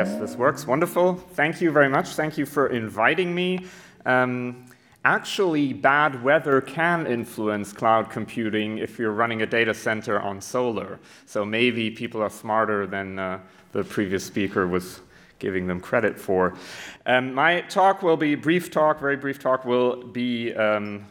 Yes, this works. Wonderful. Thank you very much. Thank you for inviting me. Um, actually, bad weather can influence cloud computing if you're running a data center on solar. So maybe people are smarter than uh, the previous speaker was giving them credit for. Um, my talk will be brief talk, very brief talk, will be um,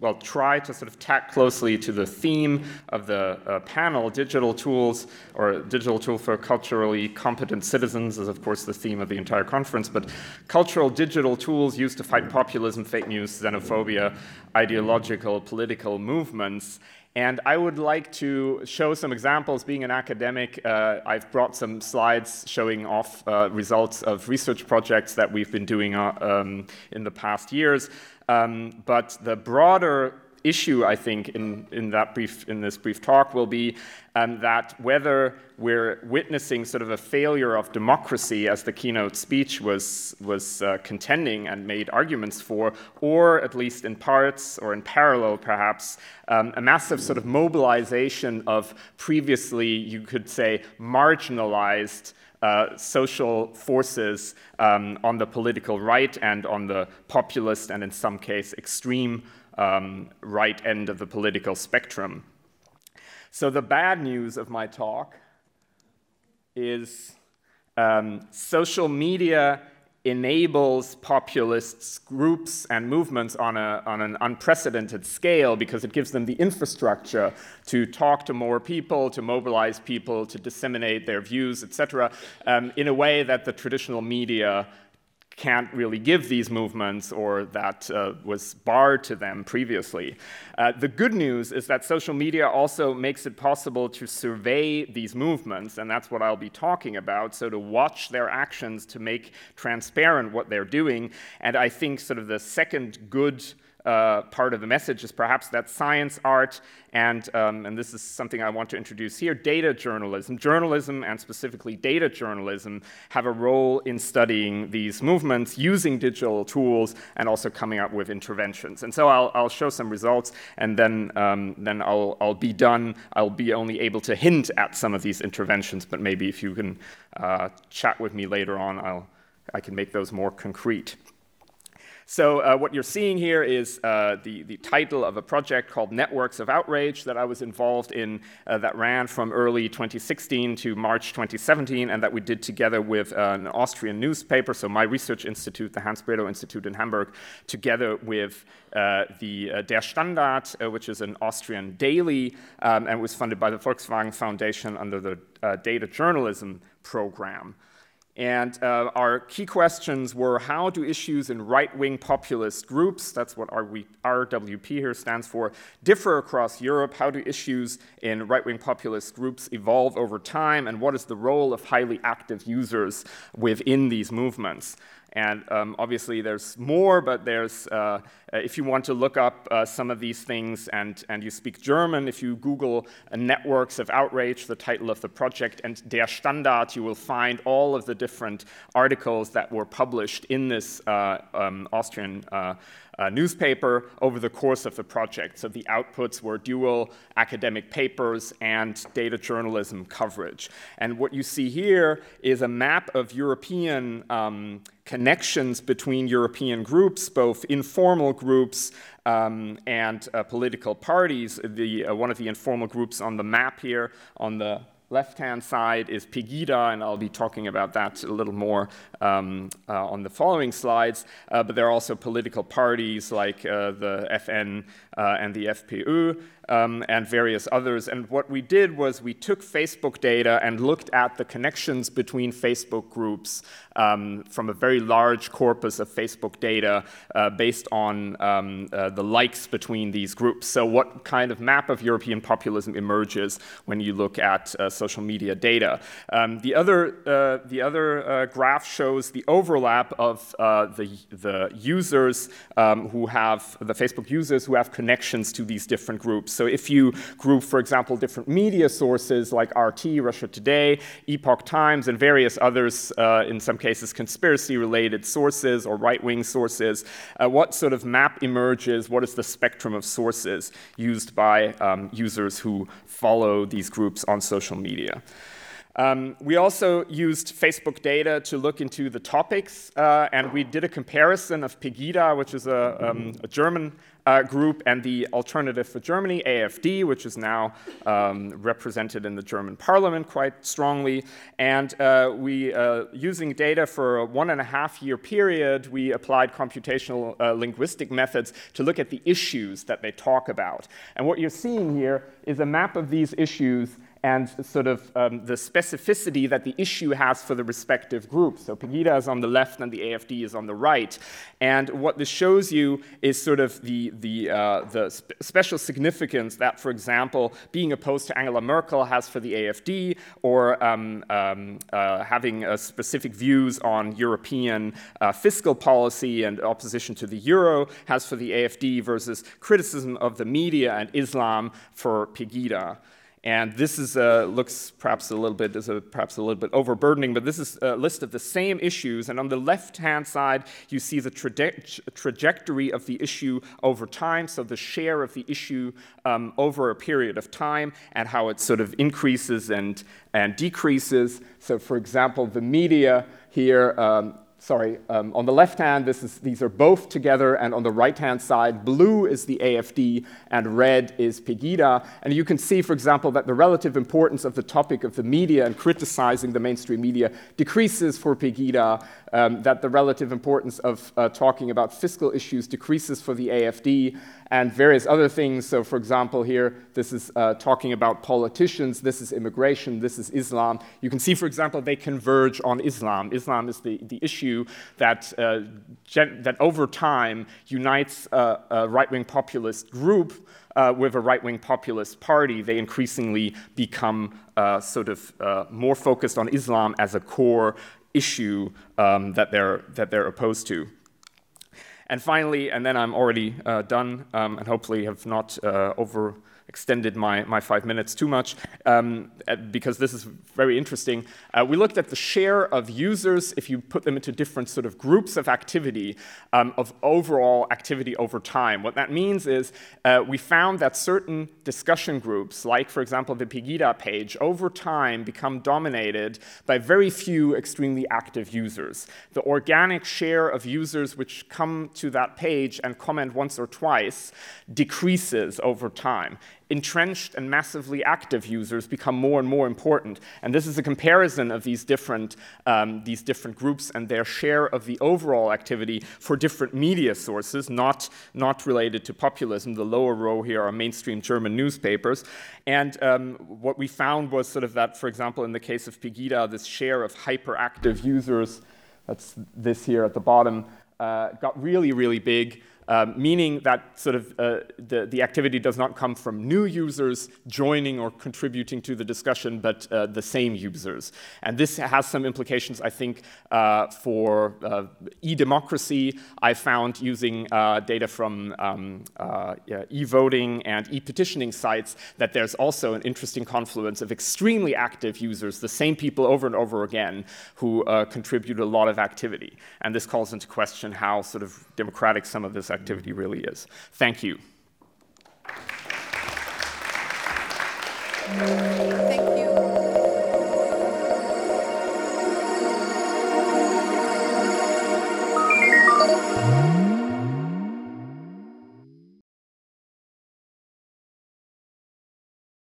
well, try to sort of tack closely to the theme of the uh, panel, digital tools, or digital tool for culturally competent citizens is, of course, the theme of the entire conference, but cultural digital tools used to fight populism, fake news, xenophobia, ideological, political movements. And I would like to show some examples. Being an academic, uh, I've brought some slides showing off uh, results of research projects that we've been doing uh, um, in the past years. Um, but the broader issue, I think, in, in, that brief, in this brief talk will be um, that whether we're witnessing sort of a failure of democracy, as the keynote speech was, was uh, contending and made arguments for, or at least in parts or in parallel perhaps, um, a massive sort of mobilization of previously, you could say, marginalized uh, social forces um, on the political right and on the populist and in some case extreme um, right end of the political spectrum. So the bad news of my talk is um, social media enables populist groups and movements on, a, on an unprecedented scale because it gives them the infrastructure to talk to more people, to mobilize people, to disseminate their views, etc., um, in a way that the traditional media can't really give these movements or that uh, was barred to them previously. Uh, the good news is that social media also makes it possible to survey these movements, and that's what I'll be talking about. So, to watch their actions, to make transparent what they're doing. And I think, sort of, the second good uh, part of the message is perhaps that science, art, and, um, and this is something I want to introduce here data journalism. Journalism, and specifically data journalism, have a role in studying these movements using digital tools and also coming up with interventions. And so I'll, I'll show some results, and then, um, then I'll, I'll be done. I'll be only able to hint at some of these interventions, but maybe if you can uh, chat with me later on, I'll, I can make those more concrete. So uh, what you're seeing here is uh, the, the title of a project called Networks of Outrage that I was involved in uh, that ran from early 2016 to March 2017 and that we did together with uh, an Austrian newspaper, so my research institute, the Hans-Bredow Institute in Hamburg, together with uh, the uh, Der Standard, which is an Austrian daily um, and was funded by the Volkswagen Foundation under the data journalism program. And uh, our key questions were how do issues in right wing populist groups, that's what RWP here stands for, differ across Europe? How do issues in right wing populist groups evolve over time? And what is the role of highly active users within these movements? And um, obviously, there's more, but there's, uh, if you want to look up uh, some of these things and, and you speak German, if you Google uh, Networks of Outrage, the title of the project, and Der Standard, you will find all of the different articles that were published in this uh, um, Austrian uh, uh, newspaper over the course of the project. So the outputs were dual academic papers and data journalism coverage. And what you see here is a map of European um, connections between European groups, both informal groups um, and uh, political parties. The, uh, one of the informal groups on the map here on the left-hand side is Pegida, and I'll be talking about that a little more um, uh, on the following slides. Uh, but there are also political parties like uh, the FN uh, and the FPÖ um, and various others. And what we did was we took Facebook data and looked at the connections between Facebook groups um, from a very large corpus of Facebook data uh, based on um, uh, the likes between these groups. So, what kind of map of European populism emerges when you look at social media data? Um, the other, uh, the other uh, graph shows the overlap of uh, the, the users um, who have, the Facebook users who have connections to these different groups. So if you group, for example, different media sources like RT, Russia Today, Epoch Times, and various others, in some cases conspiracy related sources or right wing sources, what sort of map emerges? What is the spectrum of sources used by um, users who follow these groups on social media? Um, we also used Facebook data to look into the topics, uh, and we did a comparison of Pegida, which is a, um, a German uh, group, and the Alternative for Germany, AFD, which is now um, represented in the German parliament quite strongly. And uh, we, uh, using data for a one and a half year period, we applied computational uh, linguistic methods to look at the issues that they talk about. And what you're seeing here is a map of these issues and sort of um, the specificity that the issue has for the respective groups. So Pegida is on the left and the AFD is on the right. And what this shows you is sort of the, the, uh, the spe special significance that, for example, being opposed to Angela Merkel has for the AFD, or um, um, uh, having uh, specific views on European uh, fiscal policy and opposition to the euro has for the AFD versus criticism of the media and Islam for Pegida. And this is, uh, looks perhaps a little bit is a, perhaps a little bit overburdening, but this is a list of the same issues. And on the left-hand side, you see the traje trajectory of the issue over time, so the share of the issue um, over a period of time, and how it sort of increases and and decreases. So, for example, the media here. Um, sorry, um, on the left hand, is, these are both together, and on the right hand side, blue is the AFD and red is Pegida. And you can see, for example, that the relative importance of the topic of the media and criticizing the mainstream media decreases for Pegida, um, that the relative importance of uh, talking about fiscal issues decreases for the AFD, and various other things. So, for example, here, this is uh, talking about politicians, this is immigration, this is Islam. You can see, for example, they converge on Islam. Islam is the, the issue that, uh, that over time unites a, a right wing populist group. Uh, with a right wing populist party, they increasingly become uh, sort of uh, more focused on Islam as a core issue um, that, they're, that they're opposed to. And finally, and then I'm already uh, done um, and hopefully have not uh, over extended my, my five minutes too much um, because this is very interesting. Uh, we looked at the share of users, if you put them into different sort of groups of activity, um, of overall activity over time. What that means is uh, we found that certain discussion groups, like, for example, the Pegida page, over time become dominated by very few extremely active users. The organic share of users which come to that page and comment once or twice decreases over time entrenched and massively active users become more and more important. And this is a comparison of these different, um, these different groups and their share of the overall activity for different media sources, not, not related to populism. The lower row here are mainstream German newspapers. And um, what we found was sort of that, for example, in the case of Pegida, this share of hyperactive users, that's this here at the bottom, uh, got really, really big. Um, meaning that sort of uh, the, the activity does not come from new users joining or contributing to the discussion, but uh, the same users. And this has some implications, I think, uh, for uh, e-democracy. I found using uh, data from um, uh, yeah, e-voting and e-petitioning sites that there's also an interesting confluence of extremely active users, the same people over and over again, who contribute a lot of activity. And this calls into question how sort of democratic some of this activity really is. Thank you.